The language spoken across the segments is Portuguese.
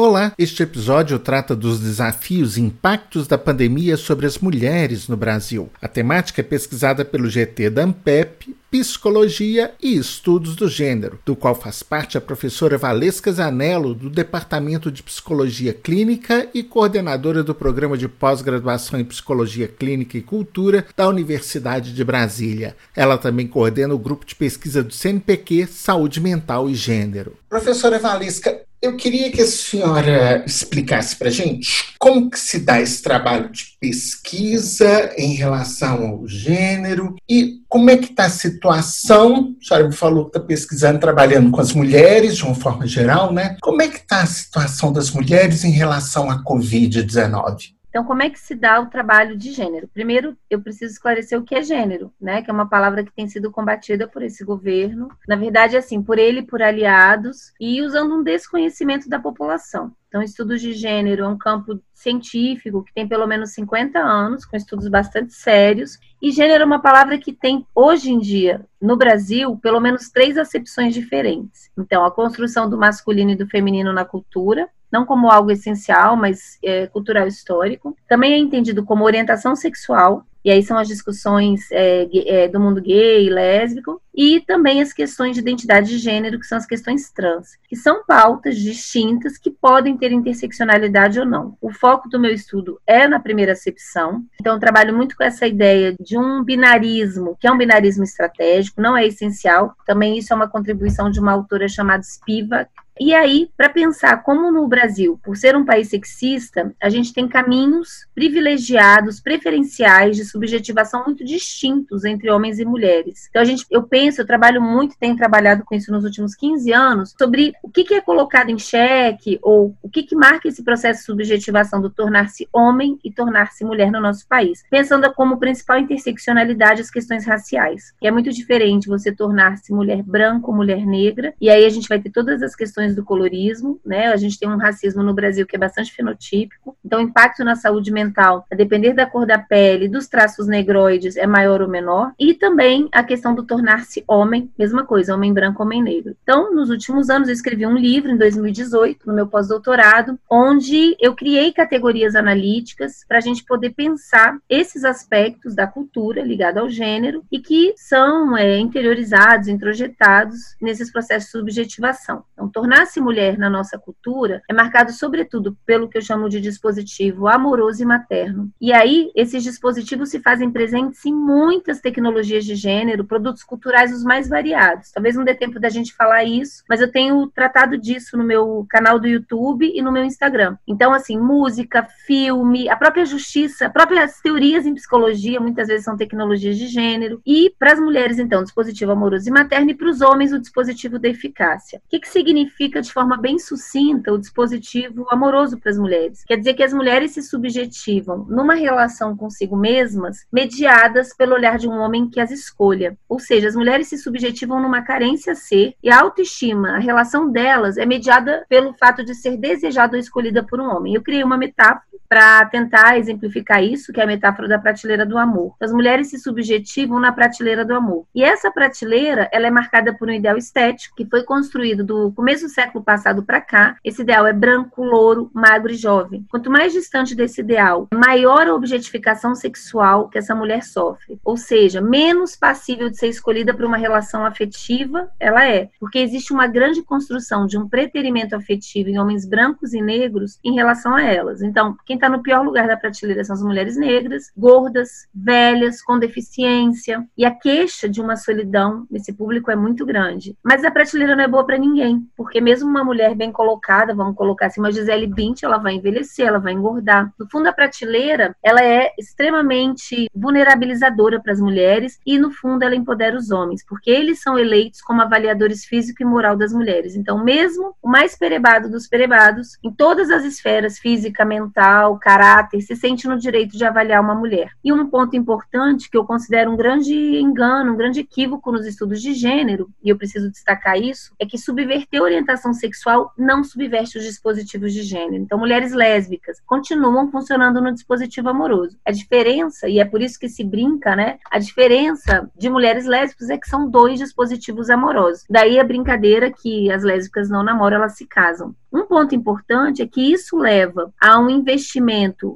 Olá, este episódio trata dos desafios e impactos da pandemia sobre as mulheres no Brasil. A temática é pesquisada pelo GT da Ampep, Psicologia e Estudos do Gênero, do qual faz parte a professora Valesca Zanello, do Departamento de Psicologia Clínica e coordenadora do Programa de Pós-Graduação em Psicologia Clínica e Cultura da Universidade de Brasília. Ela também coordena o grupo de pesquisa do CNPq Saúde Mental e Gênero. Professora Valesca, eu queria que a senhora explicasse para a gente como que se dá esse trabalho de pesquisa em relação ao gênero e como é que está a situação, a senhora me falou que está pesquisando, trabalhando com as mulheres de uma forma geral, né? Como é que está a situação das mulheres em relação à Covid-19? Então, como é que se dá o trabalho de gênero? Primeiro, eu preciso esclarecer o que é gênero, né? Que é uma palavra que tem sido combatida por esse governo. Na verdade, assim, por ele, por aliados, e usando um desconhecimento da população. Então, estudos de gênero é um campo científico que tem pelo menos 50 anos, com estudos bastante sérios. E gênero é uma palavra que tem, hoje em dia, no Brasil, pelo menos três acepções diferentes. Então, a construção do masculino e do feminino na cultura, não como algo essencial, mas é, cultural histórico. Também é entendido como orientação sexual, e aí são as discussões é, é, do mundo gay, lésbico, e também as questões de identidade de gênero, que são as questões trans, que são pautas distintas que podem ter interseccionalidade ou não. O foco do meu estudo é na primeira acepção, então trabalho muito com essa ideia de um binarismo, que é um binarismo estratégico, não é essencial, também isso é uma contribuição de uma autora chamada Spivak, e aí, para pensar como no Brasil, por ser um país sexista, a gente tem caminhos privilegiados, preferenciais de subjetivação muito distintos entre homens e mulheres. Então, a gente, eu penso, eu trabalho muito, tenho trabalhado com isso nos últimos 15 anos, sobre o que, que é colocado em xeque ou o que, que marca esse processo de subjetivação do tornar-se homem e tornar-se mulher no nosso país. Pensando como principal interseccionalidade as questões raciais. Que é muito diferente você tornar-se mulher branca ou mulher negra, e aí a gente vai ter todas as questões questões do colorismo, né? A gente tem um racismo no Brasil que é bastante fenotípico. Então, o impacto na saúde mental, a depender da cor da pele, dos traços negroides, é maior ou menor. E também a questão do tornar-se homem, mesma coisa, homem branco, homem negro. Então, nos últimos anos, eu escrevi um livro, em 2018, no meu pós-doutorado, onde eu criei categorias analíticas para a gente poder pensar esses aspectos da cultura ligada ao gênero e que são é, interiorizados, introjetados nesses processos de subjetivação. Então, tornar tornar-se mulher na nossa cultura é marcado, sobretudo, pelo que eu chamo de dispositivo amoroso e materno. E aí, esses dispositivos se fazem presentes em muitas tecnologias de gênero, produtos culturais os mais variados. Talvez não dê tempo da gente falar isso, mas eu tenho tratado disso no meu canal do YouTube e no meu Instagram. Então, assim, música, filme, a própria justiça, as próprias teorias em psicologia, muitas vezes são tecnologias de gênero. E para as mulheres, então, dispositivo amoroso e materno, e para os homens, o dispositivo da eficácia. O que, que significa? Explica de forma bem sucinta o dispositivo amoroso para as mulheres. Quer dizer que as mulheres se subjetivam numa relação consigo mesmas, mediadas pelo olhar de um homem que as escolha. Ou seja, as mulheres se subjetivam numa carência a ser e a autoestima, a relação delas é mediada pelo fato de ser desejada ou escolhida por um homem. Eu criei uma metáfora para tentar exemplificar isso, que é a metáfora da prateleira do amor. As mulheres se subjetivam na prateleira do amor. E essa prateleira, ela é marcada por um ideal estético que foi construído do começo do século passado para cá. Esse ideal é branco, louro, magro e jovem. Quanto mais distante desse ideal, maior a objetificação sexual que essa mulher sofre. Ou seja, menos passível de ser escolhida para uma relação afetiva ela é. Porque existe uma grande construção de um preterimento afetivo em homens brancos e negros em relação a elas. Então, quem está no pior lugar da prateleira são as mulheres negras, gordas, velhas, com deficiência. E a queixa de uma solidão nesse público é muito grande. Mas a prateleira não é boa para ninguém, porque mesmo uma mulher bem colocada, vamos colocar assim, uma Gisele Bint, ela vai envelhecer, ela vai engordar. No fundo, a prateleira, ela é extremamente vulnerabilizadora para as mulheres e, no fundo, ela empodera os homens, porque eles são eleitos como avaliadores físico e moral das mulheres. Então, mesmo o mais perebado dos perebados, em todas as esferas, física, mental, moral, caráter, se sente no direito de avaliar uma mulher. E um ponto importante que eu considero um grande engano, um grande equívoco nos estudos de gênero, e eu preciso destacar isso, é que subverter a orientação sexual não subverte os dispositivos de gênero. Então, mulheres lésbicas continuam funcionando no dispositivo amoroso. A diferença, e é por isso que se brinca, né? A diferença de mulheres lésbicas é que são dois dispositivos amorosos. Daí a brincadeira que as lésbicas não namoram, elas se casam. Um ponto importante é que isso leva a um investimento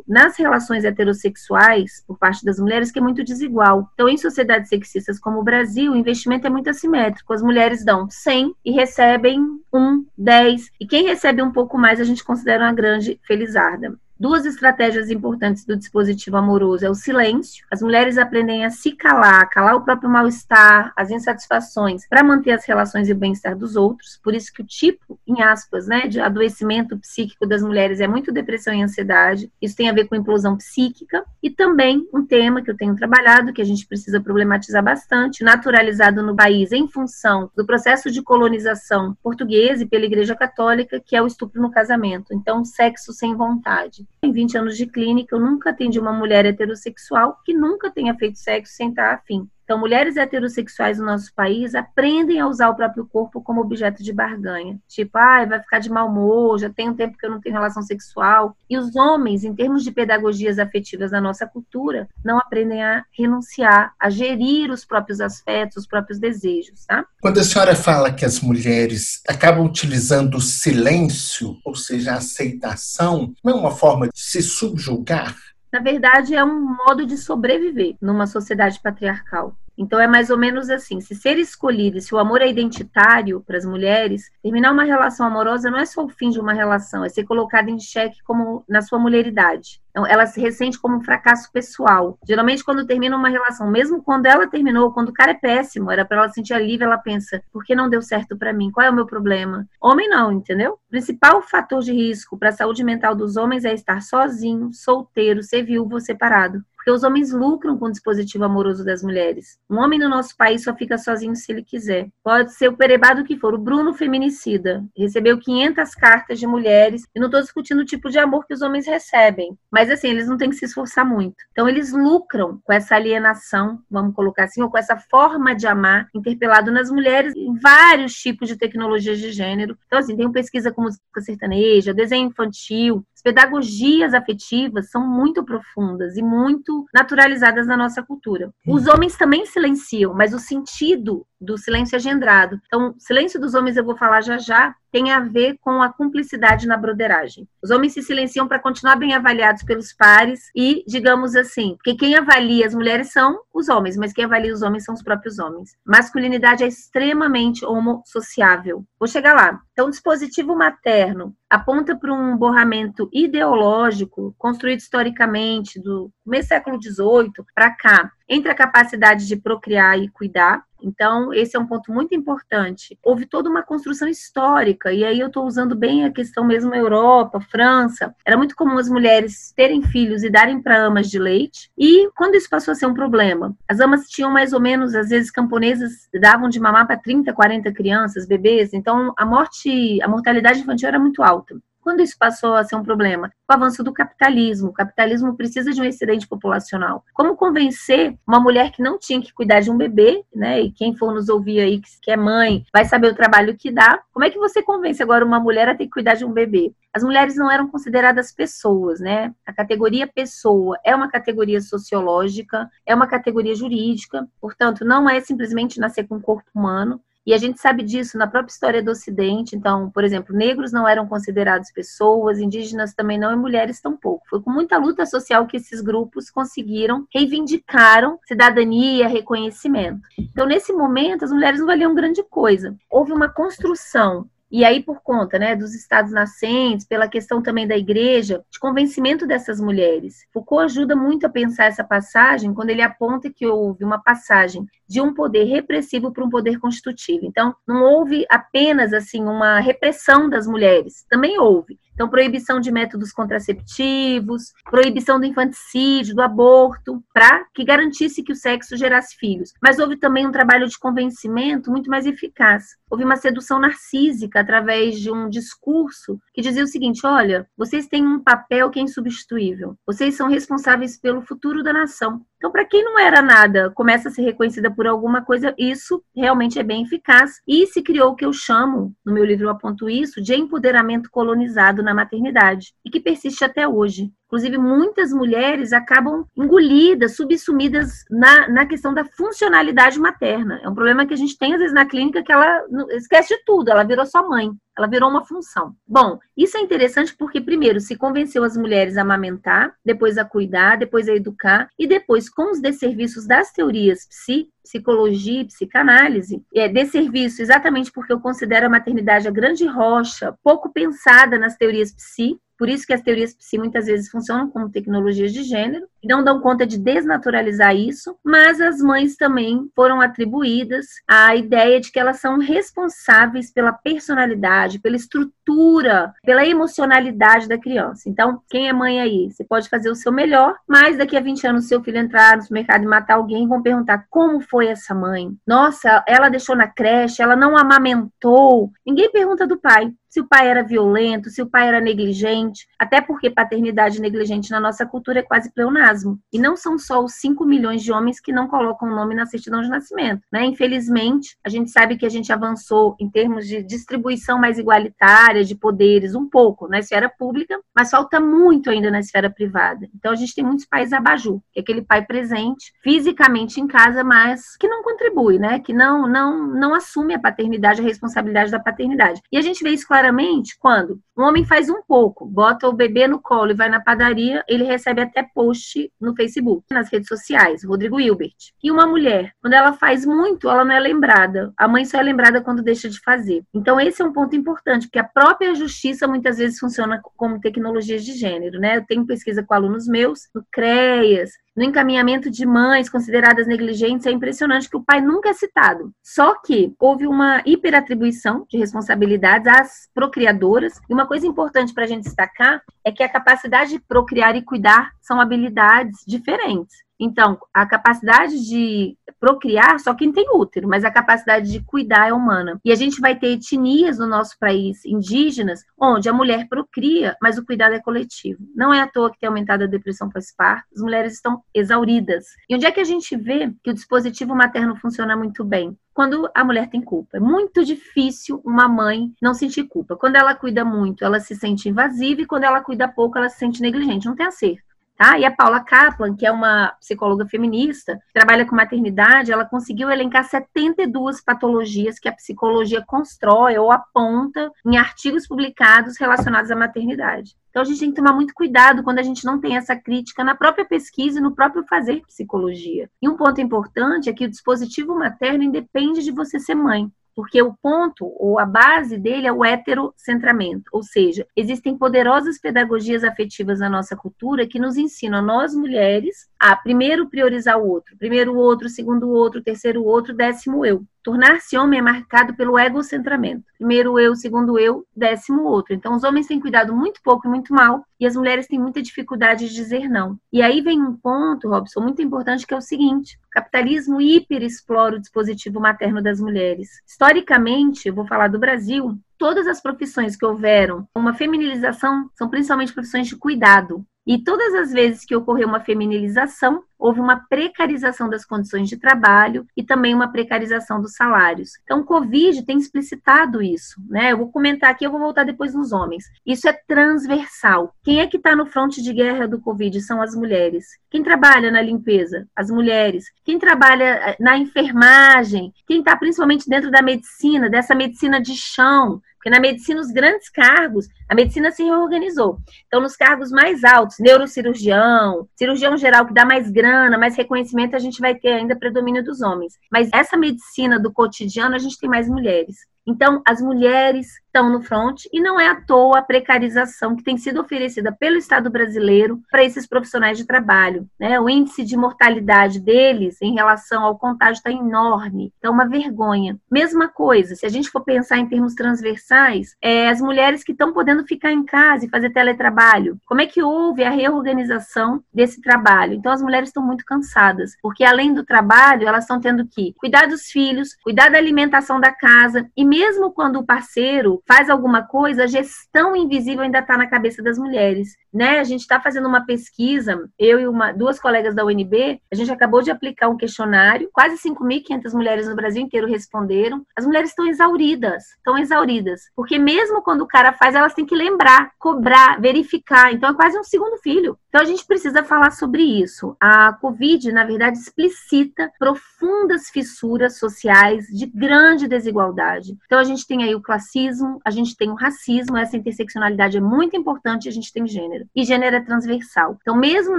nas relações heterossexuais por parte das mulheres que é muito desigual. Então, em sociedades sexistas como o Brasil, o investimento é muito assimétrico. As mulheres dão 100 e recebem 1, 10. E quem recebe um pouco mais, a gente considera uma grande felizarda. Duas estratégias importantes do dispositivo amoroso é o silêncio. As mulheres aprendem a se calar, calar o próprio mal-estar, as insatisfações, para manter as relações e o bem-estar dos outros. Por isso que o tipo, em aspas, né, de adoecimento psíquico das mulheres é muito depressão e ansiedade. Isso tem a ver com implosão psíquica. E também um tema que eu tenho trabalhado, que a gente precisa problematizar bastante, naturalizado no país em função do processo de colonização portuguesa e pela Igreja Católica, que é o estupro no casamento. Então, sexo sem vontade. Em 20 anos de clínica, eu nunca atendi uma mulher heterossexual que nunca tenha feito sexo sem estar afim. Então, mulheres heterossexuais no nosso país aprendem a usar o próprio corpo como objeto de barganha. Tipo, ah, vai ficar de mau humor, já tem um tempo que eu não tenho relação sexual. E os homens, em termos de pedagogias afetivas na nossa cultura, não aprendem a renunciar, a gerir os próprios afetos, os próprios desejos, tá? Quando a senhora fala que as mulheres acabam utilizando o silêncio, ou seja, a aceitação, não é uma forma de se subjugar? Na verdade, é um modo de sobreviver numa sociedade patriarcal. Então é mais ou menos assim: se ser escolhido, se o amor é identitário para as mulheres, terminar uma relação amorosa não é só o fim de uma relação, é ser colocada em xeque como na sua mulheridade. Então, ela se ressente como um fracasso pessoal. Geralmente, quando termina uma relação, mesmo quando ela terminou, quando o cara é péssimo, era para ela sentir alívio, ela pensa: por que não deu certo para mim? Qual é o meu problema? Homem não, entendeu? O principal fator de risco para a saúde mental dos homens é estar sozinho, solteiro, ser viúvo separado porque os homens lucram com o dispositivo amoroso das mulheres. Um homem no nosso país só fica sozinho se ele quiser. Pode ser o perebado que for, o Bruno feminicida, recebeu 500 cartas de mulheres, e não estou discutindo o tipo de amor que os homens recebem, mas assim, eles não têm que se esforçar muito. Então eles lucram com essa alienação, vamos colocar assim, ou com essa forma de amar interpelado nas mulheres em vários tipos de tecnologias de gênero. Então assim, tem pesquisa com música sertaneja, desenho infantil, pedagogias afetivas são muito profundas e muito naturalizadas na nossa cultura. Os homens também silenciam, mas o sentido do silêncio agendrado. Então, silêncio dos homens eu vou falar já já, tem a ver com a cumplicidade na broderagem. Os homens se silenciam para continuar bem avaliados pelos pares e, digamos assim, porque quem avalia as mulheres são os homens, mas quem avalia os homens são os próprios homens. Masculinidade é extremamente homossociável. Vou chegar lá. Então, o dispositivo materno aponta para um borramento ideológico construído historicamente do começo do século XVIII para cá, entre a capacidade de procriar e cuidar. Então, esse é um ponto muito importante. Houve toda uma construção histórica, e aí eu estou usando bem a questão mesmo Europa, França. Era muito comum as mulheres terem filhos e darem para amas de leite, e quando isso passou a ser um problema, as amas tinham mais ou menos, às vezes, camponesas davam de mamar para 30, 40 crianças, bebês, então a morte, a mortalidade infantil era muito alta. Quando isso passou a ser um problema? Com o avanço do capitalismo. O capitalismo precisa de um excedente populacional. Como convencer uma mulher que não tinha que cuidar de um bebê, né? E quem for nos ouvir aí que é mãe vai saber o trabalho que dá. Como é que você convence agora uma mulher a ter que cuidar de um bebê? As mulheres não eram consideradas pessoas, né? A categoria pessoa é uma categoria sociológica, é uma categoria jurídica, portanto, não é simplesmente nascer com um corpo humano. E a gente sabe disso na própria história do Ocidente. Então, por exemplo, negros não eram considerados pessoas, indígenas também não, e mulheres tampouco. Foi com muita luta social que esses grupos conseguiram, reivindicaram cidadania, reconhecimento. Então, nesse momento, as mulheres não valiam grande coisa. Houve uma construção e aí, por conta né, dos estados nascentes, pela questão também da igreja, de convencimento dessas mulheres. Foucault ajuda muito a pensar essa passagem quando ele aponta que houve uma passagem de um poder repressivo para um poder constitutivo. Então, não houve apenas assim uma repressão das mulheres, também houve. Então, proibição de métodos contraceptivos, proibição do infanticídio, do aborto, para que garantisse que o sexo gerasse filhos. Mas houve também um trabalho de convencimento muito mais eficaz. houve uma sedução narcísica através de um discurso que dizia o seguinte: olha, vocês têm um papel que é insubstituível, vocês são responsáveis pelo futuro da nação. Então, para quem não era nada, começa a ser reconhecida por alguma coisa, isso realmente é bem eficaz. E se criou o que eu chamo, no meu livro eu aponto isso, de empoderamento colonizado na maternidade, e que persiste até hoje. Inclusive, muitas mulheres acabam engolidas, subsumidas na, na questão da funcionalidade materna. É um problema que a gente tem, às vezes, na clínica, que ela esquece de tudo, ela virou só mãe. Ela virou uma função. Bom, isso é interessante porque, primeiro, se convenceu as mulheres a amamentar, depois a cuidar, depois a educar, e depois, com os desserviços das teorias psi, psicologia e psicanálise, é desserviço exatamente porque eu considero a maternidade a grande rocha, pouco pensada nas teorias psi, por isso que as teorias psi muitas vezes funcionam como tecnologias de gênero e não dão conta de desnaturalizar isso, mas as mães também foram atribuídas à ideia de que elas são responsáveis pela personalidade, pela estrutura, pela emocionalidade da criança. Então, quem é mãe aí? Você pode fazer o seu melhor, mas daqui a 20 anos seu filho entrar no supermercado e matar alguém, vão perguntar como foi essa mãe? Nossa, ela deixou na creche, ela não amamentou. Ninguém pergunta do pai se o pai era violento, se o pai era negligente, até porque paternidade negligente na nossa cultura é quase pleonasmo. E não são só os 5 milhões de homens que não colocam o nome na certidão de nascimento. Né? Infelizmente, a gente sabe que a gente avançou em termos de distribuição mais igualitária de poderes, um pouco na esfera pública, mas falta muito ainda na esfera privada. Então, a gente tem muitos pais abaju, que é aquele pai presente fisicamente em casa, mas que não contribui, né? que não, não, não assume a paternidade, a responsabilidade da paternidade. E a gente vê isso claramente quando um homem faz um pouco, bota o bebê no colo e vai na padaria, ele recebe até post no Facebook, nas redes sociais, Rodrigo Hilbert. E uma mulher, quando ela faz muito, ela não é lembrada. A mãe só é lembrada quando deixa de fazer. Então esse é um ponto importante, porque a própria justiça muitas vezes funciona como tecnologias de gênero, né? Eu tenho pesquisa com alunos meus, no CREAS, no encaminhamento de mães consideradas negligentes, é impressionante que o pai nunca é citado. Só que houve uma hiperatribuição de responsabilidades às procriadoras. E uma coisa importante para a gente destacar é que a capacidade de procriar e cuidar são habilidades diferentes. Então, a capacidade de procriar, só quem tem útero, mas a capacidade de cuidar é humana. E a gente vai ter etnias no nosso país, indígenas, onde a mulher procria, mas o cuidado é coletivo. Não é à toa que tem aumentado a depressão pós-parto, as mulheres estão exauridas. E onde é que a gente vê que o dispositivo materno funciona muito bem? quando a mulher tem culpa. É muito difícil uma mãe não sentir culpa. Quando ela cuida muito, ela se sente invasiva e quando ela cuida pouco, ela se sente negligente. Não tem acerto. Tá? E a Paula Kaplan, que é uma psicóloga feminista, trabalha com maternidade, ela conseguiu elencar 72 patologias que a psicologia constrói ou aponta em artigos publicados relacionados à maternidade. Então a gente tem que tomar muito cuidado quando a gente não tem essa crítica na própria pesquisa e no próprio fazer psicologia. E um ponto importante é que o dispositivo materno independe de você ser mãe porque o ponto ou a base dele é o heterocentramento, ou seja, existem poderosas pedagogias afetivas na nossa cultura que nos ensinam nós mulheres a primeiro priorizar o outro, primeiro o outro, segundo o outro, terceiro o outro, décimo eu. Tornar-se homem é marcado pelo egocentramento. Primeiro eu, segundo eu, décimo outro. Então, os homens têm cuidado muito pouco e muito mal, e as mulheres têm muita dificuldade de dizer não. E aí vem um ponto, Robson, muito importante, que é o seguinte: o capitalismo hiperexplora o dispositivo materno das mulheres. Historicamente, eu vou falar do Brasil, todas as profissões que houveram uma feminilização são principalmente profissões de cuidado. E todas as vezes que ocorreu uma feminilização, houve uma precarização das condições de trabalho e também uma precarização dos salários. Então, o Covid tem explicitado isso, né? Eu vou comentar aqui, eu vou voltar depois nos homens. Isso é transversal. Quem é que está no fronte de guerra do Covid? São as mulheres. Quem trabalha na limpeza? As mulheres. Quem trabalha eh, na enfermagem? Quem está principalmente dentro da medicina, dessa medicina de chão? Porque na medicina, os grandes cargos, a medicina se reorganizou. Então, nos cargos mais altos, neurocirurgião, cirurgião geral que dá mais grana, mais reconhecimento, a gente vai ter ainda predomínio dos homens. Mas essa medicina do cotidiano, a gente tem mais mulheres. Então, as mulheres estão no front e não é à toa a precarização que tem sido oferecida pelo Estado brasileiro para esses profissionais de trabalho. Né? O índice de mortalidade deles em relação ao contágio está enorme, então uma vergonha. Mesma coisa, se a gente for pensar em termos transversais, é, as mulheres que estão podendo ficar em casa e fazer teletrabalho, como é que houve a reorganização desse trabalho? Então as mulheres estão muito cansadas, porque além do trabalho, elas estão tendo que cuidar dos filhos, cuidar da alimentação da casa e mesmo quando o parceiro faz alguma coisa, a gestão invisível ainda está na cabeça das mulheres. Né? A gente está fazendo uma pesquisa, eu e uma, duas colegas da UNB, a gente acabou de aplicar um questionário, quase 5.500 mulheres no Brasil inteiro responderam. As mulheres estão exauridas, estão exauridas, porque mesmo quando o cara faz, elas têm que lembrar, cobrar, verificar. Então é quase um segundo filho. Então a gente precisa falar sobre isso. A Covid, na verdade, explicita profundas fissuras sociais de grande desigualdade. Então a gente tem aí o classismo, a gente tem o racismo, essa interseccionalidade é muito importante, a gente tem gênero. E gênero é transversal. Então, mesmo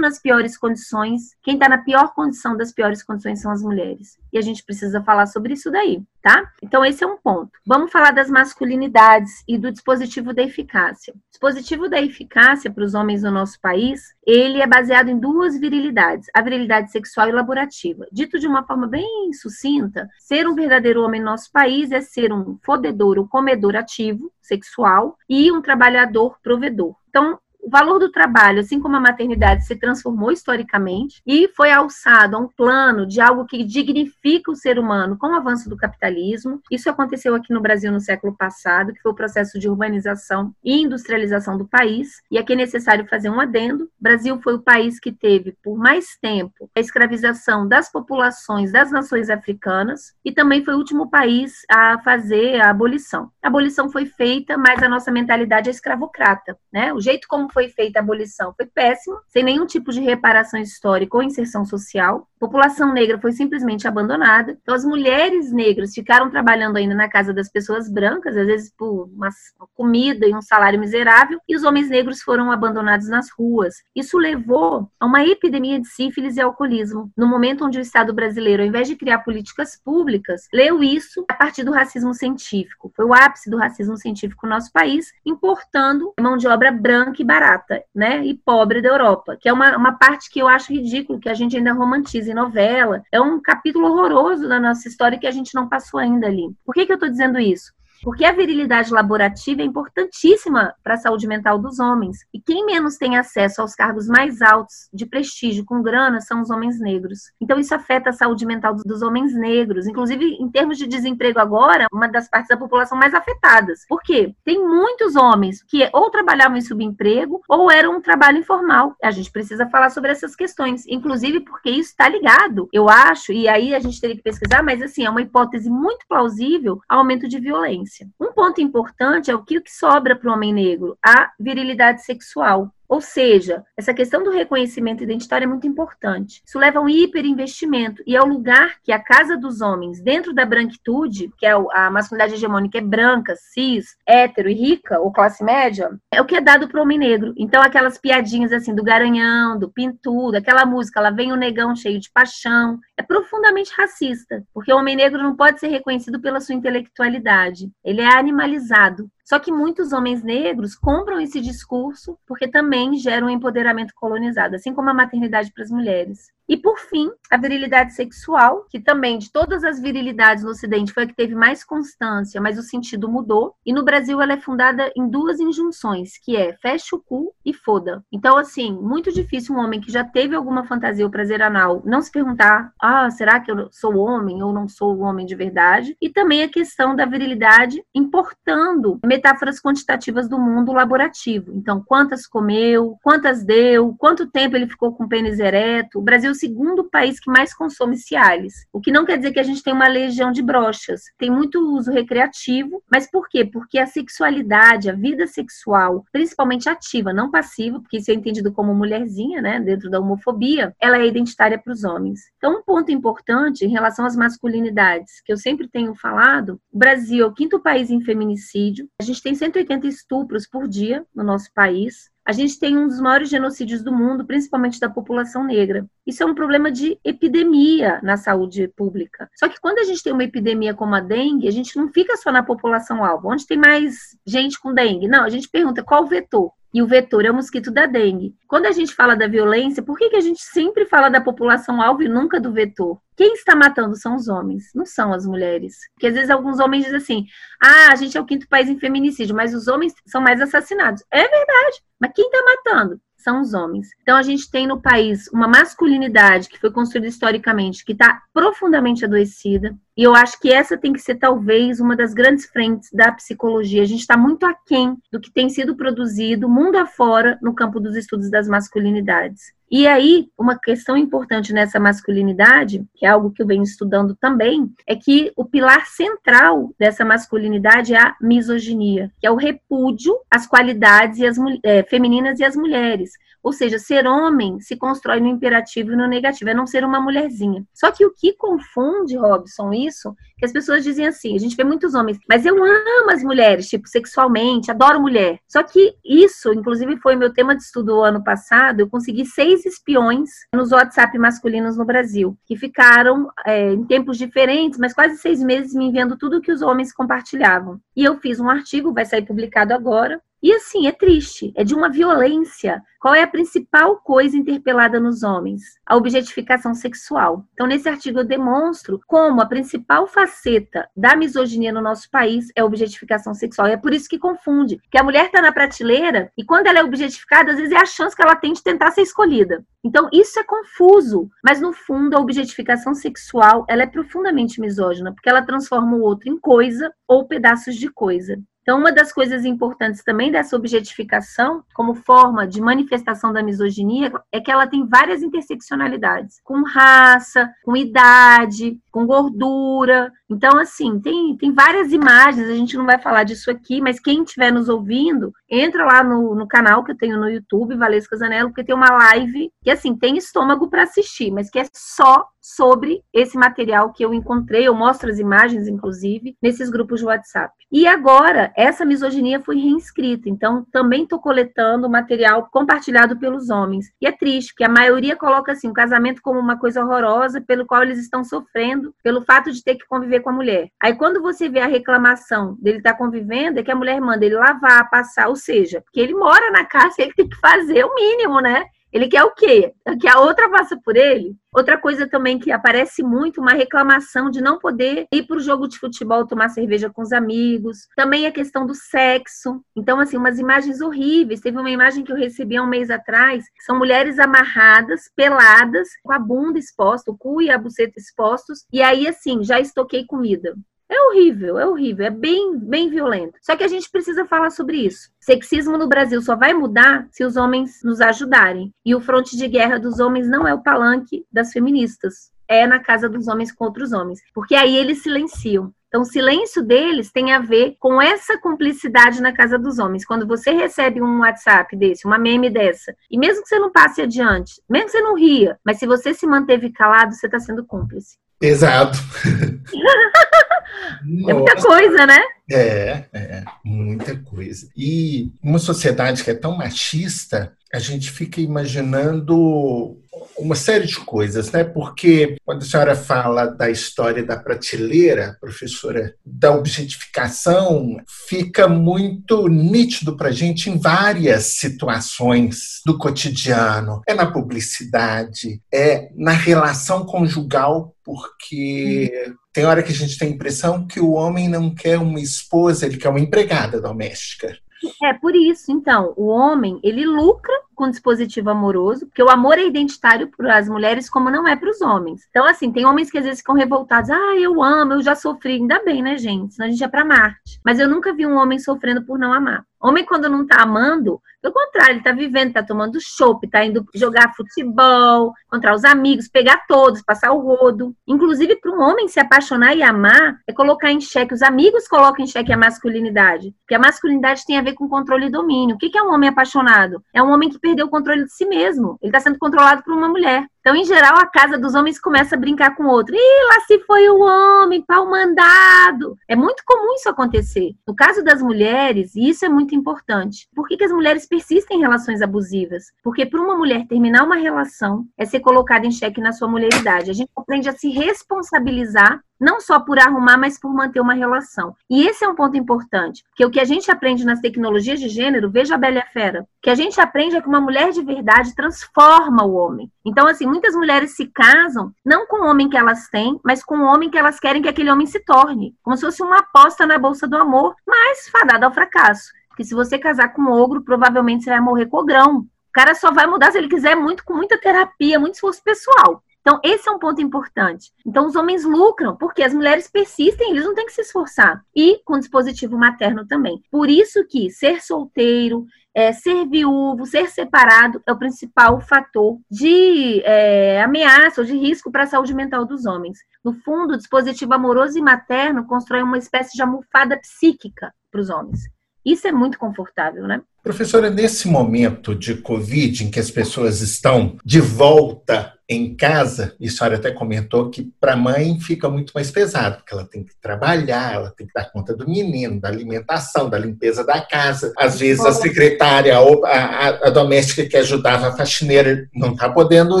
nas piores condições, quem está na pior condição das piores condições são as mulheres. E a gente precisa falar sobre isso daí, tá? Então, esse é um ponto. Vamos falar das masculinidades e do dispositivo da eficácia. O dispositivo da eficácia para os homens no nosso país, ele é baseado em duas virilidades: a virilidade sexual e laborativa. Dito de uma forma bem sucinta, ser um verdadeiro homem no nosso país é ser um fodedor ou comedor ativo, sexual, e um trabalhador provedor. Então, o valor do trabalho, assim como a maternidade, se transformou historicamente e foi alçado a um plano de algo que dignifica o ser humano com o avanço do capitalismo. Isso aconteceu aqui no Brasil no século passado, que foi o processo de urbanização e industrialização do país. E aqui é necessário fazer um adendo: o Brasil foi o país que teve por mais tempo a escravização das populações das nações africanas e também foi o último país a fazer a abolição. A abolição foi feita, mas a nossa mentalidade é escravocrata, né? O jeito como foi feita a abolição foi péssimo, sem nenhum tipo de reparação histórica ou inserção social. População negra foi simplesmente abandonada. Então, as mulheres negras ficaram trabalhando ainda na casa das pessoas brancas, às vezes por uma comida e um salário miserável, e os homens negros foram abandonados nas ruas. Isso levou a uma epidemia de sífilis e alcoolismo. No momento onde o Estado brasileiro, ao invés de criar políticas públicas, leu isso a partir do racismo científico. Foi o ápice do racismo científico no nosso país, importando mão de obra branca e barata barata, né, e pobre da Europa, que é uma, uma parte que eu acho ridículo, que a gente ainda romantiza novela. É um capítulo horroroso da nossa história que a gente não passou ainda ali. Por que, que eu estou dizendo isso? Porque a virilidade laborativa é importantíssima para a saúde mental dos homens. E quem menos tem acesso aos cargos mais altos de prestígio com grana são os homens negros. Então isso afeta a saúde mental dos homens negros. Inclusive, em termos de desemprego agora, uma das partes da população mais afetadas. Por quê? Tem muitos homens que ou trabalhavam em subemprego ou eram um trabalho informal. A gente precisa falar sobre essas questões, inclusive porque isso está ligado, eu acho, e aí a gente teria que pesquisar, mas assim, é uma hipótese muito plausível aumento de violência violência. Um ponto importante é o que sobra para o homem negro: a virilidade sexual. Ou seja, essa questão do reconhecimento identitário é muito importante. Isso leva a um hiperinvestimento e é o lugar que a casa dos homens, dentro da branquitude, que é a masculinidade hegemônica é branca, cis, hétero e rica, ou classe média, é o que é dado para o homem negro. Então, aquelas piadinhas assim do garanhão, do pintudo, aquela música, lá vem o negão cheio de paixão, é profundamente racista, porque o homem negro não pode ser reconhecido pela sua intelectualidade. Ele é animalizado. Só que muitos homens negros compram esse discurso porque também gera um empoderamento colonizado, assim como a maternidade para as mulheres. E por fim, a virilidade sexual, que também de todas as virilidades no Ocidente foi a que teve mais constância, mas o sentido mudou. E no Brasil ela é fundada em duas injunções, que é fecha o cu e foda. Então, assim, muito difícil um homem que já teve alguma fantasia ou prazer anal não se perguntar: ah, será que eu sou homem ou não sou homem de verdade? E também a questão da virilidade importando metáforas quantitativas do mundo laborativo. Então, quantas comeu, quantas deu, quanto tempo ele ficou com pênis ereto. O Brasil o segundo país que mais consome Cialis. O que não quer dizer que a gente tem uma legião de brochas. Tem muito uso recreativo, mas por quê? Porque a sexualidade, a vida sexual, principalmente ativa, não passiva, porque isso é entendido como mulherzinha, né, dentro da homofobia, ela é identitária para os homens. Então, um ponto importante em relação às masculinidades, que eu sempre tenho falado, o Brasil é o quinto país em feminicídio. A gente tem 180 estupros por dia no nosso país a gente tem um dos maiores genocídios do mundo, principalmente da população negra. Isso é um problema de epidemia na saúde pública. Só que quando a gente tem uma epidemia como a dengue, a gente não fica só na população alvo. Onde tem mais gente com dengue? Não, a gente pergunta qual vetor. E o vetor é o mosquito da dengue. Quando a gente fala da violência, por que, que a gente sempre fala da população alvo e nunca do vetor? Quem está matando são os homens, não são as mulheres. Porque às vezes alguns homens dizem assim: ah, a gente é o quinto país em feminicídio, mas os homens são mais assassinados. É verdade, mas quem está matando? São os homens. Então a gente tem no país uma masculinidade que foi construída historicamente, que está profundamente adoecida. E eu acho que essa tem que ser talvez uma das grandes frentes da psicologia. A gente está muito aquém do que tem sido produzido mundo afora no campo dos estudos das masculinidades. E aí, uma questão importante nessa masculinidade, que é algo que eu venho estudando também, é que o pilar central dessa masculinidade é a misoginia, que é o repúdio às qualidades e é, femininas e as mulheres. Ou seja, ser homem se constrói no imperativo e no negativo, é não ser uma mulherzinha. Só que o que confunde, Robson, isso, que as pessoas dizem assim, a gente vê muitos homens, mas eu amo as mulheres, tipo, sexualmente, adoro mulher. Só que isso, inclusive, foi meu tema de estudo ano passado, eu consegui seis espiões nos WhatsApp masculinos no Brasil, que ficaram é, em tempos diferentes, mas quase seis meses me enviando tudo que os homens compartilhavam. E eu fiz um artigo, vai sair publicado agora, e assim, é triste, é de uma violência. Qual é a principal coisa interpelada nos homens? A objetificação sexual. Então, nesse artigo, eu demonstro como a principal faceta da misoginia no nosso país é a objetificação sexual. E é por isso que confunde. Que a mulher está na prateleira e quando ela é objetificada, às vezes é a chance que ela tem de tentar ser escolhida. Então, isso é confuso. Mas, no fundo, a objetificação sexual ela é profundamente misógina, porque ela transforma o outro em coisa ou pedaços de coisa. Então, uma das coisas importantes também dessa objetificação, como forma de manifestação da misoginia, é que ela tem várias interseccionalidades, com raça, com idade, com gordura. Então, assim, tem, tem várias imagens, a gente não vai falar disso aqui, mas quem estiver nos ouvindo, entra lá no, no canal que eu tenho no YouTube, Valesca Zanello, porque tem uma live que, assim, tem estômago para assistir, mas que é só sobre esse material que eu encontrei, eu mostro as imagens, inclusive, nesses grupos de WhatsApp. E agora, essa misoginia foi reinscrita, então também estou coletando material compartilhado pelos homens. E é triste, porque a maioria coloca assim, o casamento como uma coisa horrorosa, pelo qual eles estão sofrendo, pelo fato de ter que conviver com a mulher. Aí quando você vê a reclamação dele estar tá convivendo, é que a mulher manda ele lavar, passar, ou seja, porque ele mora na casa, ele tem que fazer o mínimo, né? Ele quer o quê? Que a outra faça por ele? Outra coisa também que aparece muito, uma reclamação de não poder ir para o jogo de futebol tomar cerveja com os amigos. Também a questão do sexo. Então, assim, umas imagens horríveis. Teve uma imagem que eu recebi há um mês atrás, são mulheres amarradas, peladas, com a bunda exposta, o cu e a buceta expostos. E aí, assim, já estoquei comida. É horrível, é horrível, é bem, bem violento. Só que a gente precisa falar sobre isso. Sexismo no Brasil só vai mudar se os homens nos ajudarem. E o fronte de guerra dos homens não é o palanque das feministas. É na casa dos homens com outros homens. Porque aí eles silenciam. Então, o silêncio deles tem a ver com essa cumplicidade na casa dos homens. Quando você recebe um WhatsApp desse, uma meme dessa, e mesmo que você não passe adiante, mesmo que você não ria, mas se você se manteve calado, você está sendo cúmplice. Exato. é muita coisa, né? É, é, muita coisa. E uma sociedade que é tão machista, a gente fica imaginando uma série de coisas, né? Porque quando a senhora fala da história da prateleira, professora, da objetificação, fica muito nítido para a gente em várias situações do cotidiano. É na publicidade, é na relação conjugal, porque tem hora que a gente tem a impressão que o homem não quer uma esposa, ele quer uma empregada doméstica. É por isso, então, o homem ele lucra com dispositivo amoroso, porque o amor é identitário para as mulheres como não é para os homens. Então, assim, tem homens que às vezes ficam revoltados. Ah, eu amo, eu já sofri. Ainda bem, né, gente? Senão a gente é para Marte. Mas eu nunca vi um homem sofrendo por não amar. Homem, quando não tá amando, pelo contrário, ele tá vivendo, tá tomando chopp, tá indo jogar futebol, encontrar os amigos, pegar todos, passar o rodo. Inclusive, para um homem se apaixonar e amar, é colocar em xeque. Os amigos colocam em xeque a masculinidade. Porque a masculinidade tem a ver com controle e domínio. O que é um homem apaixonado? É um homem que perdeu o controle de si mesmo. Ele está sendo controlado por uma mulher. Então, em geral, a casa dos homens começa a brincar com o outro. Ih, lá se foi o homem, pau mandado. É muito comum isso acontecer. No caso das mulheres, e isso é muito importante. Por que, que as mulheres persistem em relações abusivas? Porque para uma mulher terminar uma relação é ser colocada em xeque na sua mulheridade. A gente aprende a se responsabilizar não só por arrumar, mas por manter uma relação. E esse é um ponto importante, porque o que a gente aprende nas tecnologias de gênero, veja a Bela e a Fera, o que a gente aprende é que uma mulher de verdade transforma o homem. Então, assim, muitas mulheres se casam não com o homem que elas têm, mas com o homem que elas querem que aquele homem se torne, como se fosse uma aposta na bolsa do amor, mas fadada ao fracasso. Porque se você casar com um ogro, provavelmente você vai morrer com o grão cara só vai mudar se ele quiser muito, com muita terapia, muito esforço pessoal. Então, esse é um ponto importante. Então, os homens lucram, porque as mulheres persistem, eles não têm que se esforçar. E com dispositivo materno também. Por isso que ser solteiro, é, ser viúvo, ser separado é o principal fator de é, ameaça ou de risco para a saúde mental dos homens. No fundo, o dispositivo amoroso e materno constrói uma espécie de almofada psíquica para os homens. Isso é muito confortável, né? Professora, nesse momento de Covid, em que as pessoas estão de volta em casa, e a senhora até comentou que para a mãe fica muito mais pesado, porque ela tem que trabalhar, ela tem que dar conta do menino, da alimentação, da limpeza da casa. Às vezes a secretária ou a, a, a doméstica que ajudava a faxineira não está podendo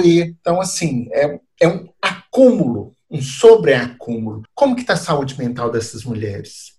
ir. Então, assim, é, é um acúmulo, um sobreacúmulo. Como que está a saúde mental dessas mulheres?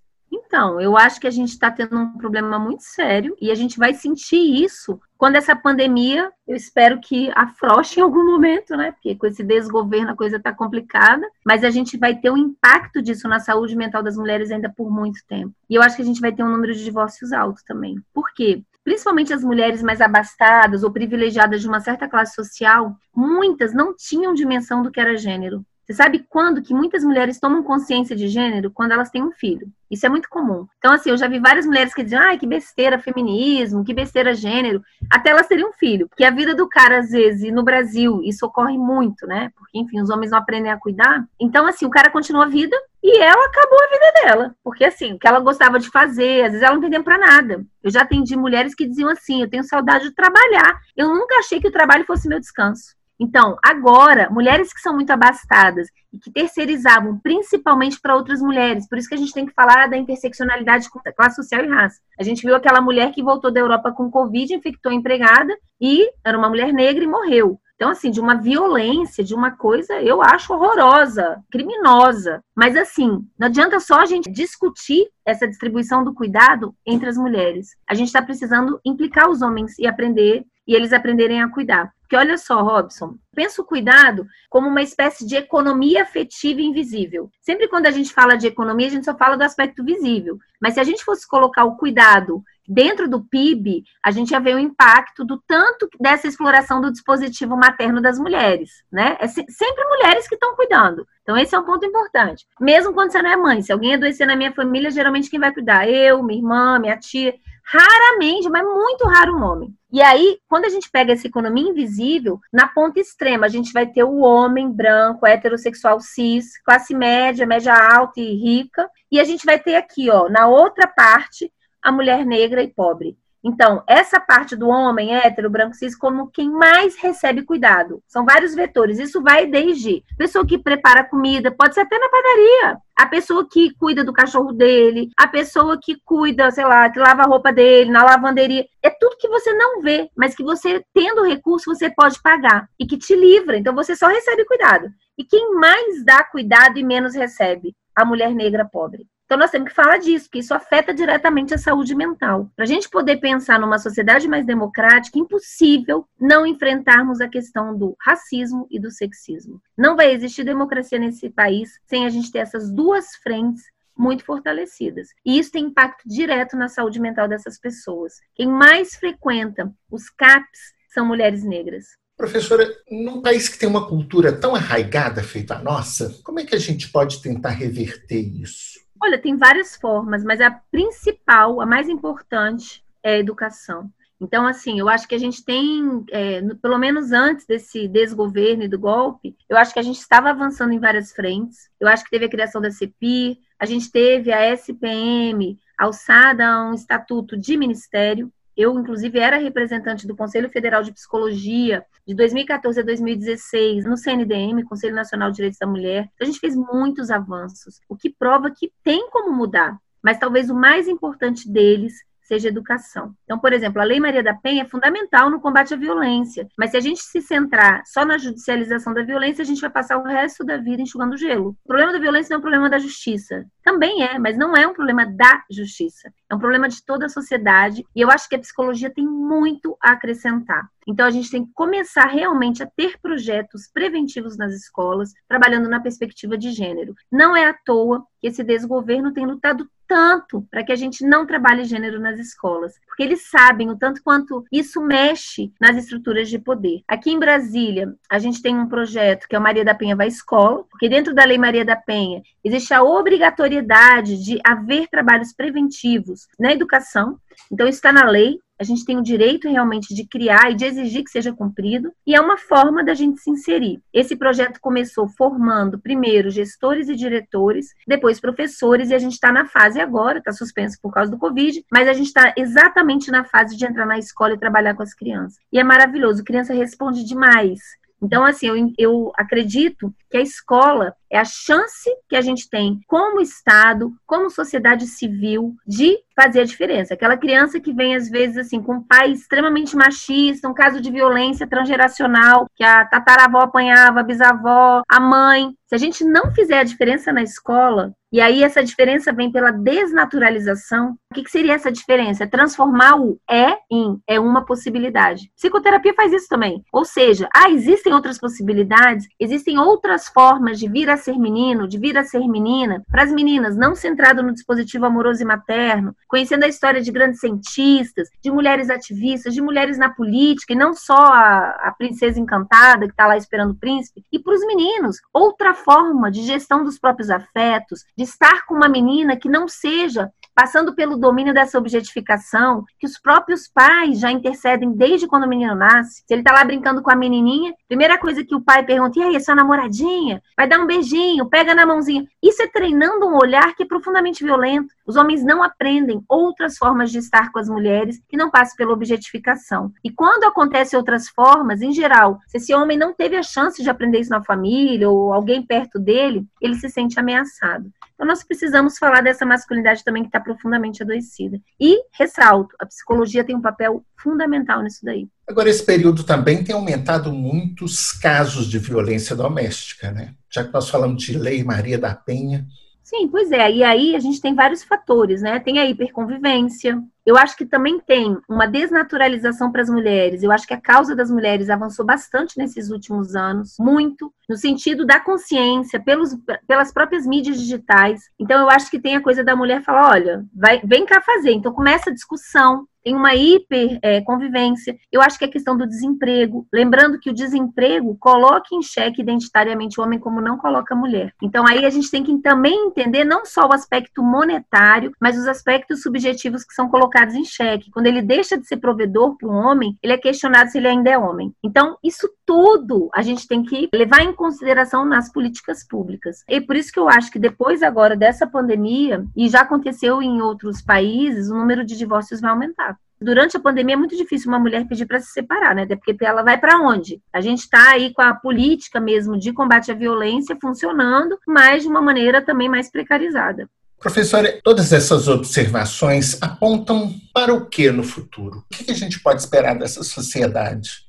Então, eu acho que a gente está tendo um problema muito sério e a gente vai sentir isso quando essa pandemia, eu espero que afroche em algum momento, né? Porque com esse desgoverno a coisa está complicada, mas a gente vai ter um impacto disso na saúde mental das mulheres ainda por muito tempo. E eu acho que a gente vai ter um número de divórcios alto também. Por quê? Principalmente as mulheres mais abastadas ou privilegiadas de uma certa classe social, muitas não tinham dimensão do que era gênero. Você sabe quando que muitas mulheres tomam consciência de gênero? Quando elas têm um filho. Isso é muito comum. Então, assim, eu já vi várias mulheres que dizem, ai, que besteira feminismo, que besteira gênero, até elas terem um filho. Porque a vida do cara, às vezes, no Brasil, isso ocorre muito, né? Porque, enfim, os homens não aprendem a cuidar. Então, assim, o cara continua a vida e ela acabou a vida dela. Porque, assim, o que ela gostava de fazer, às vezes ela não tem tempo pra nada. Eu já atendi mulheres que diziam assim, eu tenho saudade de trabalhar. Eu nunca achei que o trabalho fosse meu descanso. Então, agora, mulheres que são muito abastadas e que terceirizavam principalmente para outras mulheres, por isso que a gente tem que falar da interseccionalidade com classe social e raça. A gente viu aquela mulher que voltou da Europa com Covid, infectou a empregada e era uma mulher negra e morreu. Então, assim, de uma violência, de uma coisa, eu acho horrorosa, criminosa. Mas, assim, não adianta só a gente discutir essa distribuição do cuidado entre as mulheres. A gente está precisando implicar os homens e aprender, e eles aprenderem a cuidar. Porque olha só, Robson, pensa o cuidado como uma espécie de economia afetiva invisível. Sempre quando a gente fala de economia, a gente só fala do aspecto visível. Mas se a gente fosse colocar o cuidado dentro do PIB, a gente ia ver o impacto do tanto dessa exploração do dispositivo materno das mulheres, né? É sempre mulheres que estão cuidando. Então, esse é um ponto importante. Mesmo quando você não é mãe, se alguém adoecer na minha família, geralmente quem vai cuidar? Eu, minha irmã, minha tia. Raramente, mas muito raro um homem. E aí, quando a gente pega essa economia invisível, na ponta extrema, a gente vai ter o homem branco, heterossexual cis, classe média, média alta e rica. E a gente vai ter aqui, ó, na outra parte, a mulher negra e pobre. Então, essa parte do homem hétero, branco, cis, como quem mais recebe cuidado. São vários vetores. Isso vai desde pessoa que prepara comida, pode ser até na padaria. A pessoa que cuida do cachorro dele, a pessoa que cuida, sei lá, que lava a roupa dele, na lavanderia. É tudo que você não vê, mas que você, tendo recurso, você pode pagar. E que te livra. Então, você só recebe cuidado. E quem mais dá cuidado e menos recebe? A mulher negra pobre. Então, nós temos que falar disso, porque isso afeta diretamente a saúde mental. Para a gente poder pensar numa sociedade mais democrática, impossível não enfrentarmos a questão do racismo e do sexismo. Não vai existir democracia nesse país sem a gente ter essas duas frentes muito fortalecidas. E isso tem impacto direto na saúde mental dessas pessoas. Quem mais frequenta os CAPs são mulheres negras. Professora, num país que tem uma cultura tão arraigada feita a nossa, como é que a gente pode tentar reverter isso? Olha, tem várias formas, mas a principal, a mais importante, é a educação. Então, assim, eu acho que a gente tem, é, pelo menos antes desse desgoverno e do golpe, eu acho que a gente estava avançando em várias frentes. Eu acho que teve a criação da CEPI, a gente teve a SPM alçada a um estatuto de ministério, eu, inclusive, era representante do Conselho Federal de Psicologia de 2014 a 2016 no CNDM, Conselho Nacional de Direitos da Mulher. A gente fez muitos avanços, o que prova que tem como mudar. Mas talvez o mais importante deles seja educação. Então, por exemplo, a Lei Maria da Penha é fundamental no combate à violência, mas se a gente se centrar só na judicialização da violência, a gente vai passar o resto da vida enxugando gelo. O problema da violência não é um problema da justiça. Também é, mas não é um problema da justiça. É um problema de toda a sociedade e eu acho que a psicologia tem muito a acrescentar. Então a gente tem que começar realmente a ter projetos preventivos nas escolas, trabalhando na perspectiva de gênero. Não é à toa que esse desgoverno tem lutado tanto para que a gente não trabalhe gênero nas escolas, porque eles sabem o tanto quanto isso mexe nas estruturas de poder. Aqui em Brasília, a gente tem um projeto que é o Maria da Penha vai escola, porque dentro da Lei Maria da Penha existe a obrigatoriedade de haver trabalhos preventivos na educação. Então, isso está na lei, a gente tem o direito realmente de criar e de exigir que seja cumprido, e é uma forma da gente se inserir. Esse projeto começou formando primeiro gestores e diretores, depois professores, e a gente está na fase agora, está suspenso por causa do Covid, mas a gente está exatamente na fase de entrar na escola e trabalhar com as crianças. E é maravilhoso, a criança responde demais. Então, assim, eu, eu acredito que a escola é a chance que a gente tem como Estado, como sociedade civil, de fazer a diferença. Aquela criança que vem, às vezes, assim, com um pai extremamente machista, um caso de violência transgeracional, que a tataravó apanhava, a bisavó, a mãe. Se a gente não fizer a diferença na escola, e aí essa diferença vem pela desnaturalização, o que, que seria essa diferença? É transformar o é em é uma possibilidade. Psicoterapia faz isso também. Ou seja, ah, existem outras possibilidades, existem outras formas de vir a ser menino, de vir a ser menina, para as meninas, não centrado no dispositivo amoroso e materno, conhecendo a história de grandes cientistas, de mulheres ativistas, de mulheres na política, e não só a, a princesa encantada que está lá esperando o príncipe, e para os meninos, outra forma de gestão dos próprios afetos, de estar com uma menina que não seja passando pelo domínio dessa objetificação, que os próprios pais já intercedem desde quando o menino nasce. Se ele tá lá brincando com a menininha, primeira coisa que o pai pergunta: e aí, sua namoradinha? Vai dar um beijinho, pega na mãozinha. Isso é treinando um olhar que é profundamente violento. Os homens não aprendem outras formas de estar com as mulheres que não passem pela objetificação. E quando acontece outras formas, em geral, se esse homem não teve a chance de aprender isso na família ou alguém perto dele, ele se sente ameaçado. Então, nós precisamos falar dessa masculinidade também que está profundamente adoecida. E, ressalto, a psicologia tem um papel fundamental nisso daí. Agora, esse período também tem aumentado muitos casos de violência doméstica, né? Já que nós falamos de Lei Maria da Penha, Sim, pois é. E aí a gente tem vários fatores, né? Tem a hiperconvivência. Eu acho que também tem uma desnaturalização para as mulheres. Eu acho que a causa das mulheres avançou bastante nesses últimos anos, muito, no sentido da consciência, pelos, pelas próprias mídias digitais. Então eu acho que tem a coisa da mulher falar: olha, vai, vem cá fazer. Então começa a discussão, tem uma hiper é, convivência. Eu acho que é questão do desemprego. Lembrando que o desemprego coloca em xeque identitariamente o homem como não coloca a mulher. Então aí a gente tem que também entender não só o aspecto monetário, mas os aspectos subjetivos que são colocados em xeque. Quando ele deixa de ser provedor para um homem, ele é questionado se ele ainda é homem. Então, isso tudo a gente tem que levar em consideração nas políticas públicas. E por isso que eu acho que depois agora dessa pandemia, e já aconteceu em outros países, o número de divórcios vai aumentar. Durante a pandemia é muito difícil uma mulher pedir para se separar, né? Até porque ela vai para onde? A gente está aí com a política mesmo de combate à violência funcionando, mas de uma maneira também mais precarizada. Professora, todas essas observações apontam para o que no futuro? O que a gente pode esperar dessa sociedade?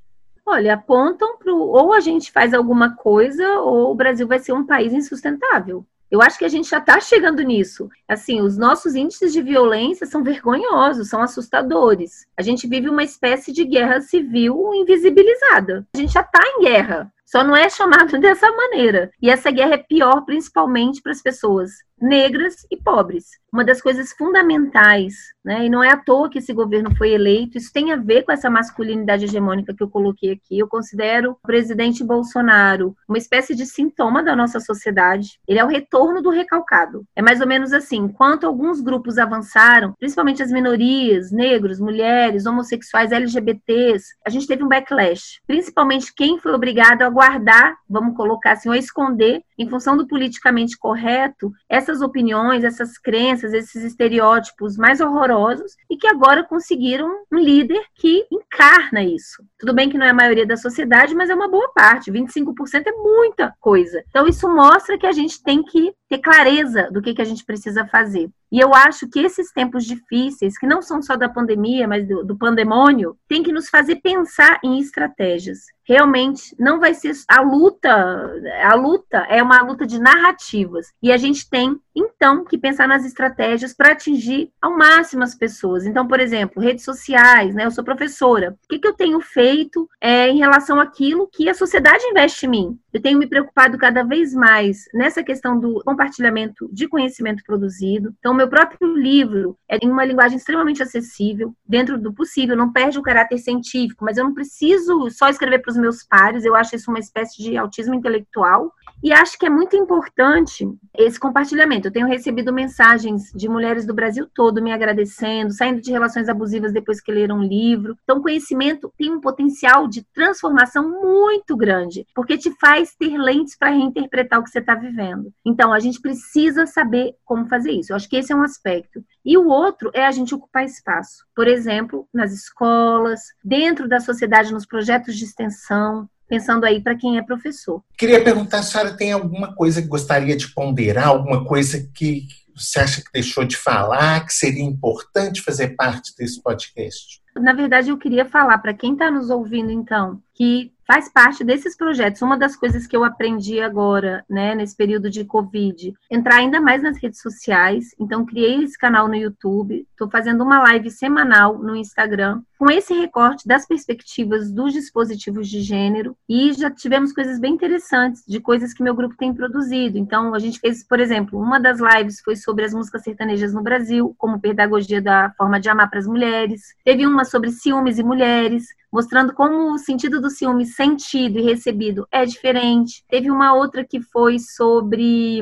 Olha, apontam para ou a gente faz alguma coisa ou o Brasil vai ser um país insustentável. Eu acho que a gente já está chegando nisso. Assim, os nossos índices de violência são vergonhosos, são assustadores. A gente vive uma espécie de guerra civil invisibilizada. A gente já está em guerra, só não é chamado dessa maneira. E essa guerra é pior principalmente para as pessoas negras e pobres. Uma das coisas fundamentais, né, e não é à toa que esse governo foi eleito, isso tem a ver com essa masculinidade hegemônica que eu coloquei aqui. Eu considero o presidente Bolsonaro uma espécie de sintoma da nossa sociedade. Ele é o retorno do recalcado. É mais ou menos assim: enquanto alguns grupos avançaram, principalmente as minorias, negros, mulheres, homossexuais, LGBTs, a gente teve um backlash. Principalmente quem foi obrigado a guardar, vamos colocar assim, ou esconder, em função do politicamente correto, essa essas opiniões, essas crenças, esses estereótipos mais horrorosos e que agora conseguiram um líder que encarna isso. Tudo bem que não é a maioria da sociedade, mas é uma boa parte. 25% é muita coisa. Então, isso mostra que a gente tem que ter clareza do que, que a gente precisa fazer. E eu acho que esses tempos difíceis, que não são só da pandemia, mas do, do pandemônio, tem que nos fazer pensar em estratégias. Realmente, não vai ser a luta, a luta é, uma luta de narrativas. E a gente tem, então, que pensar nas estratégias para atingir ao máximo as pessoas. Então, por exemplo, redes sociais, né? Eu sou professora. O que, que eu tenho feito é, em relação àquilo que a sociedade investe em mim? Eu tenho me preocupado cada vez mais nessa questão do compartilhamento de conhecimento produzido. Então, meu próprio livro é em uma linguagem extremamente acessível, dentro do possível, não perde o caráter científico, mas eu não preciso só escrever para os meus pares, eu acho isso uma espécie de autismo intelectual. E acho que é muito importante esse compartilhamento. Eu tenho recebido mensagens de mulheres do Brasil todo me agradecendo, saindo de relações abusivas depois que leram um livro. Então, conhecimento tem um potencial de transformação muito grande, porque te faz ter lentes para reinterpretar o que você está vivendo. Então, a gente precisa saber como fazer isso. Eu acho que esse é um aspecto. E o outro é a gente ocupar espaço. Por exemplo, nas escolas, dentro da sociedade, nos projetos de extensão, pensando aí para quem é professor. Queria perguntar, a senhora tem alguma coisa que gostaria de ponderar, alguma coisa que você acha que deixou de falar, que seria importante fazer parte desse podcast? Na verdade, eu queria falar para quem está nos ouvindo, então, que faz parte desses projetos. Uma das coisas que eu aprendi agora, né, nesse período de Covid, entrar ainda mais nas redes sociais. Então, criei esse canal no YouTube, estou fazendo uma live semanal no Instagram, com esse recorte das perspectivas dos dispositivos de gênero, e já tivemos coisas bem interessantes de coisas que meu grupo tem produzido. Então, a gente fez, por exemplo, uma das lives foi sobre as músicas sertanejas no Brasil, como pedagogia da forma de amar para as mulheres. Teve uma sobre ciúmes e mulheres, mostrando como o sentido do ciúme sentido e recebido é diferente. Teve uma outra que foi sobre,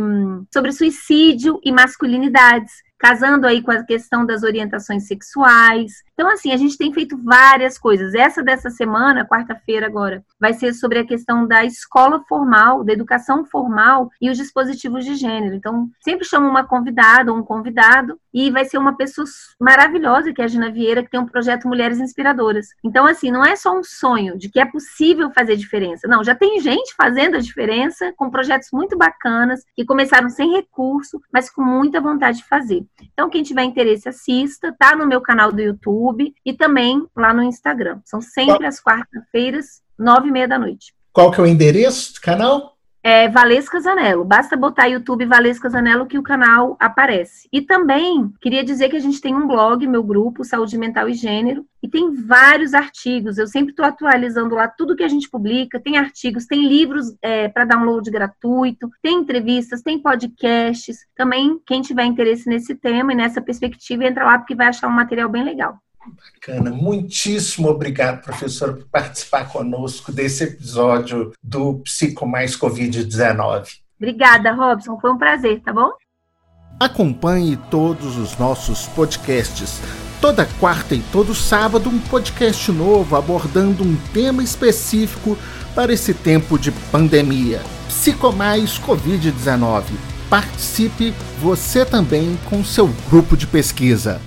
sobre suicídio e masculinidades casando aí com a questão das orientações sexuais. Então, assim, a gente tem feito várias coisas. Essa dessa semana, quarta-feira agora, vai ser sobre a questão da escola formal, da educação formal e os dispositivos de gênero. Então, sempre chamo uma convidada ou um convidado e vai ser uma pessoa maravilhosa, que é a Gina Vieira, que tem um projeto Mulheres Inspiradoras. Então, assim, não é só um sonho de que é possível fazer diferença. Não, já tem gente fazendo a diferença com projetos muito bacanas, que começaram sem recurso, mas com muita vontade de fazer. Então, quem tiver interesse, assista. Tá no meu canal do YouTube e também lá no Instagram. São sempre as quartas-feiras, nove e meia da noite. Qual que é o endereço do canal? é Valesca Zanello. Basta botar YouTube Valesca Zanello que o canal aparece. E também queria dizer que a gente tem um blog, meu grupo, Saúde Mental e Gênero, e tem vários artigos. Eu sempre estou atualizando lá tudo que a gente publica. Tem artigos, tem livros é, para download gratuito, tem entrevistas, tem podcasts. Também, quem tiver interesse nesse tema e nessa perspectiva, entra lá porque vai achar um material bem legal. Bacana. Muitíssimo obrigado, professor, por participar conosco desse episódio do Psico Mais Covid-19. Obrigada, Robson. Foi um prazer, tá bom? Acompanhe todos os nossos podcasts. Toda quarta e todo sábado, um podcast novo abordando um tema específico para esse tempo de pandemia. Psicomais Covid-19. Participe você também com seu grupo de pesquisa.